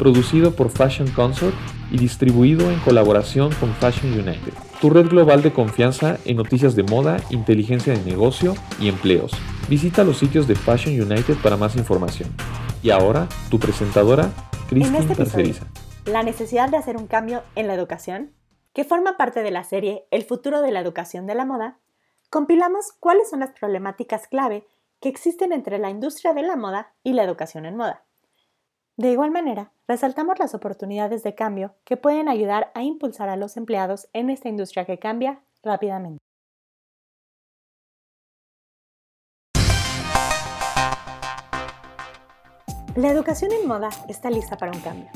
producido por Fashion Consort y distribuido en colaboración con Fashion United, tu red global de confianza en noticias de moda, inteligencia de negocio y empleos. Visita los sitios de Fashion United para más información. Y ahora, tu presentadora, Christine este Parceriza. La necesidad de hacer un cambio en la educación, que forma parte de la serie El futuro de la educación de la moda, compilamos cuáles son las problemáticas clave que existen entre la industria de la moda y la educación en moda. De igual manera, resaltamos las oportunidades de cambio que pueden ayudar a impulsar a los empleados en esta industria que cambia rápidamente. La educación en moda está lista para un cambio.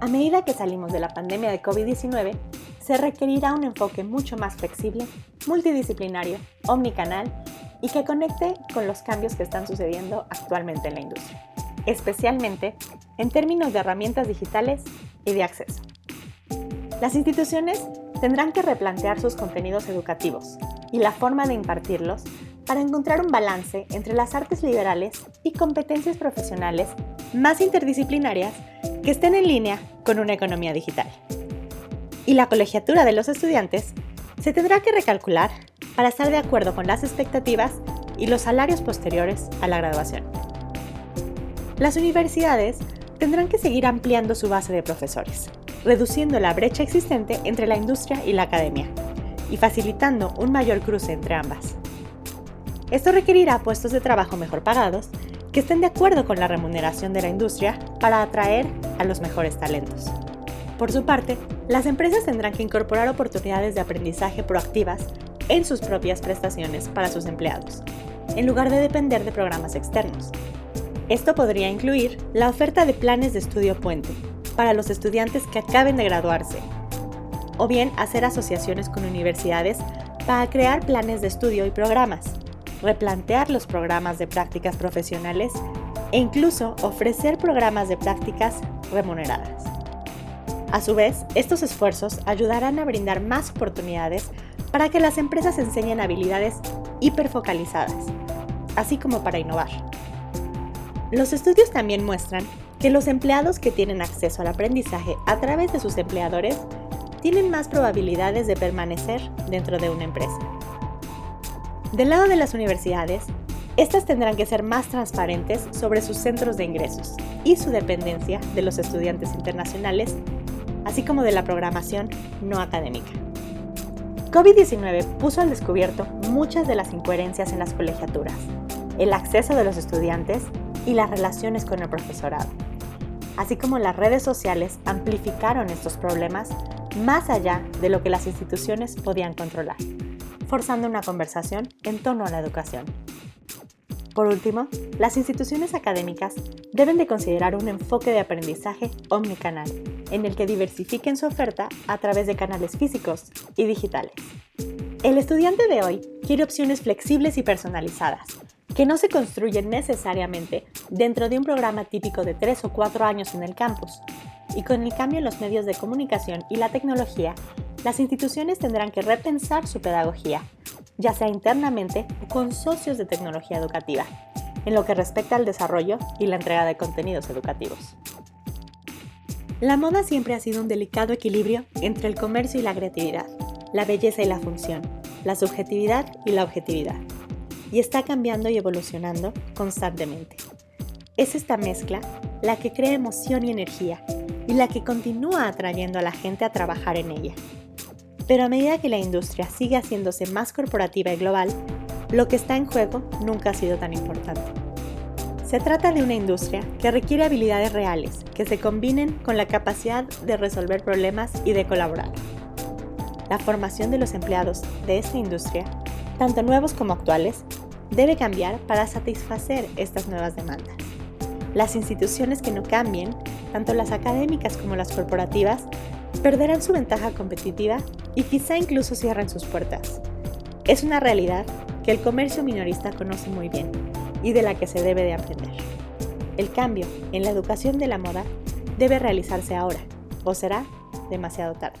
A medida que salimos de la pandemia de COVID-19, se requerirá un enfoque mucho más flexible, multidisciplinario, omnicanal y que conecte con los cambios que están sucediendo actualmente en la industria especialmente en términos de herramientas digitales y de acceso. Las instituciones tendrán que replantear sus contenidos educativos y la forma de impartirlos para encontrar un balance entre las artes liberales y competencias profesionales más interdisciplinarias que estén en línea con una economía digital. Y la colegiatura de los estudiantes se tendrá que recalcular para estar de acuerdo con las expectativas y los salarios posteriores a la graduación. Las universidades tendrán que seguir ampliando su base de profesores, reduciendo la brecha existente entre la industria y la academia y facilitando un mayor cruce entre ambas. Esto requerirá puestos de trabajo mejor pagados que estén de acuerdo con la remuneración de la industria para atraer a los mejores talentos. Por su parte, las empresas tendrán que incorporar oportunidades de aprendizaje proactivas en sus propias prestaciones para sus empleados, en lugar de depender de programas externos, esto podría incluir la oferta de planes de estudio puente para los estudiantes que acaben de graduarse, o bien hacer asociaciones con universidades para crear planes de estudio y programas, replantear los programas de prácticas profesionales e incluso ofrecer programas de prácticas remuneradas. A su vez, estos esfuerzos ayudarán a brindar más oportunidades para que las empresas enseñen habilidades hiperfocalizadas, así como para innovar. Los estudios también muestran que los empleados que tienen acceso al aprendizaje a través de sus empleadores tienen más probabilidades de permanecer dentro de una empresa. Del lado de las universidades, estas tendrán que ser más transparentes sobre sus centros de ingresos y su dependencia de los estudiantes internacionales, así como de la programación no académica. COVID-19 puso al descubierto muchas de las incoherencias en las colegiaturas, el acceso de los estudiantes y las relaciones con el profesorado. Así como las redes sociales amplificaron estos problemas más allá de lo que las instituciones podían controlar, forzando una conversación en torno a la educación. Por último, las instituciones académicas deben de considerar un enfoque de aprendizaje omnicanal, en el que diversifiquen su oferta a través de canales físicos y digitales. El estudiante de hoy quiere opciones flexibles y personalizadas, que no se construyen necesariamente dentro de un programa típico de 3 o 4 años en el campus. Y con el cambio en los medios de comunicación y la tecnología, las instituciones tendrán que repensar su pedagogía, ya sea internamente o con socios de tecnología educativa, en lo que respecta al desarrollo y la entrega de contenidos educativos. La moda siempre ha sido un delicado equilibrio entre el comercio y la creatividad, la belleza y la función, la subjetividad y la objetividad y está cambiando y evolucionando constantemente. Es esta mezcla la que crea emoción y energía y la que continúa atrayendo a la gente a trabajar en ella. Pero a medida que la industria sigue haciéndose más corporativa y global, lo que está en juego nunca ha sido tan importante. Se trata de una industria que requiere habilidades reales que se combinen con la capacidad de resolver problemas y de colaborar. La formación de los empleados de esta industria, tanto nuevos como actuales, debe cambiar para satisfacer estas nuevas demandas. Las instituciones que no cambien, tanto las académicas como las corporativas, perderán su ventaja competitiva y quizá incluso cierren sus puertas. Es una realidad que el comercio minorista conoce muy bien y de la que se debe de aprender. El cambio en la educación de la moda debe realizarse ahora o será demasiado tarde.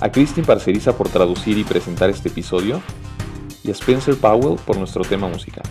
a Christine Parceriza por traducir y presentar este episodio y a Spencer Powell por nuestro tema musical.